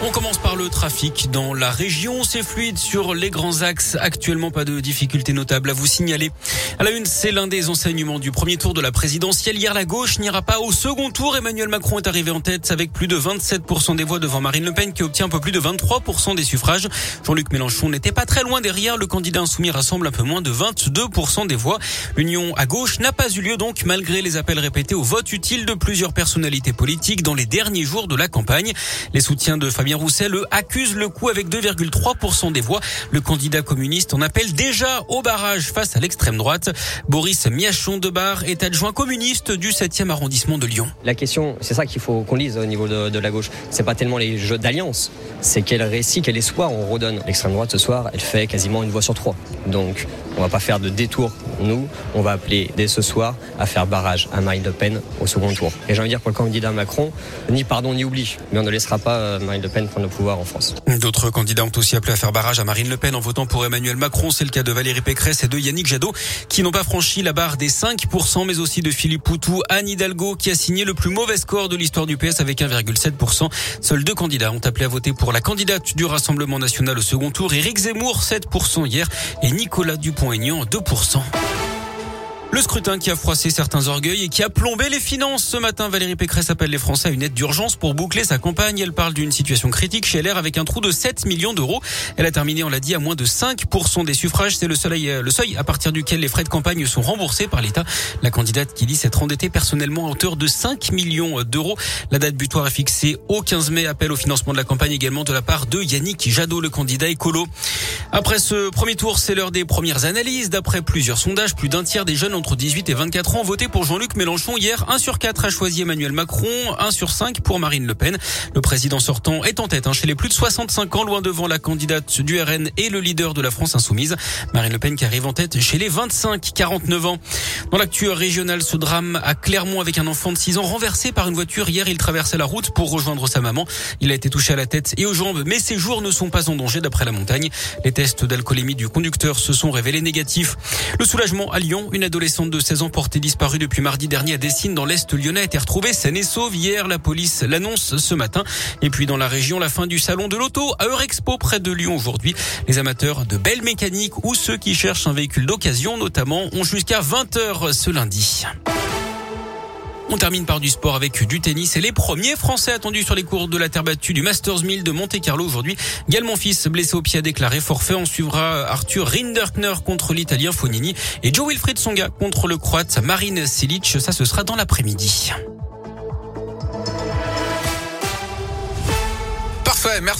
On commence par le trafic dans la région. C'est fluide sur les grands axes. Actuellement, pas de difficultés notables à vous signaler. À la une, c'est l'un des enseignements du premier tour de la présidentielle. Hier, la gauche n'ira pas au second tour. Emmanuel Macron est arrivé en tête avec plus de 27% des voix devant Marine Le Pen qui obtient un peu plus de 23% des suffrages. Jean-Luc Mélenchon n'était pas très loin derrière. Le candidat insoumis rassemble un peu moins de 22% des voix. L'union à gauche n'a pas eu lieu donc malgré les appels répétés au vote utile de plusieurs personnalités politiques dans les derniers jours de la campagne. Les soutiens de Fabien Roussel accuse le coup avec 2,3% des voix. Le candidat communiste en appelle déjà au barrage face à l'extrême droite. Boris Miachon de Bar est adjoint communiste du 7e arrondissement de Lyon. La question, c'est ça qu'il faut qu'on lise au niveau de, de la gauche. C'est pas tellement les jeux d'alliance, c'est quel récit, quel espoir on redonne. L'extrême droite ce soir, elle fait quasiment une voix sur trois. Donc, on va pas faire de détour. Nous, on va appeler dès ce soir à faire barrage à Marine Le Pen au second tour. Et j'ai envie de dire pour le candidat Macron, ni pardon ni oubli. Mais on ne laissera pas euh, Marine Le Pen le pouvoir en France. D'autres candidats ont aussi appelé à faire barrage à Marine Le Pen en votant pour Emmanuel Macron. C'est le cas de Valérie Pécresse et de Yannick Jadot qui n'ont pas franchi la barre des 5%, mais aussi de Philippe Poutou, Anne Hidalgo qui a signé le plus mauvais score de l'histoire du PS avec 1,7%. Seuls deux candidats ont appelé à voter pour la candidate du Rassemblement national au second tour. Éric Zemmour, 7% hier et Nicolas Dupont-Aignan, 2%. Le scrutin qui a froissé certains orgueils et qui a plombé les finances. Ce matin, Valérie Pécresse appelle les Français à une aide d'urgence pour boucler sa campagne. Elle parle d'une situation critique chez LR avec un trou de 7 millions d'euros. Elle a terminé, on l'a dit, à moins de 5% des suffrages. C'est le, euh, le seuil à partir duquel les frais de campagne sont remboursés par l'État. La candidate qui dit s'être endettée personnellement à hauteur de 5 millions d'euros. La date butoir est fixée au 15 mai. Appel au financement de la campagne également de la part de Yannick Jadot, le candidat écolo. Après ce premier tour, c'est l'heure des premières analyses. D'après plusieurs sondages, plus d'un tiers des jeunes entre 18 et 24 ans ont voté pour Jean-Luc Mélenchon hier. 1 sur 4 a choisi Emmanuel Macron, 1 sur 5 pour Marine Le Pen. Le président sortant est en tête hein, chez les plus de 65 ans, loin devant la candidate du RN et le leader de la France insoumise. Marine Le Pen qui arrive en tête chez les 25-49 ans. Dans l'actu régionale, ce drame à Clermont avec un enfant de 6 ans renversé par une voiture. Hier, il traversait la route pour rejoindre sa maman. Il a été touché à la tête et aux jambes, mais ses jours ne sont pas en danger d'après la montagne. Les tests d'alcoolémie du conducteur se sont révélés négatifs. Le soulagement à Lyon, une adolescente de 16 ans portée disparue depuis mardi dernier à Dessine dans l'Est lyonnais a été retrouvée saine et sauve. Hier, la police l'annonce ce matin. Et puis dans la région, la fin du salon de l'auto à Eurexpo près de Lyon aujourd'hui. Les amateurs de belles mécaniques ou ceux qui cherchent un véhicule d'occasion notamment ont jusqu'à 20h ce lundi. On termine par du sport avec du tennis et les premiers Français attendus sur les cours de la terre battue du Masters 1000 de Monte Carlo aujourd'hui. Gal fils blessé au pied a déclaré forfait. On suivra Arthur Rinderkner contre l'Italien Fonini et Joe Wilfried Songa contre le Croate Marine Silic. Ça, ce sera dans l'après-midi. Parfait, merci.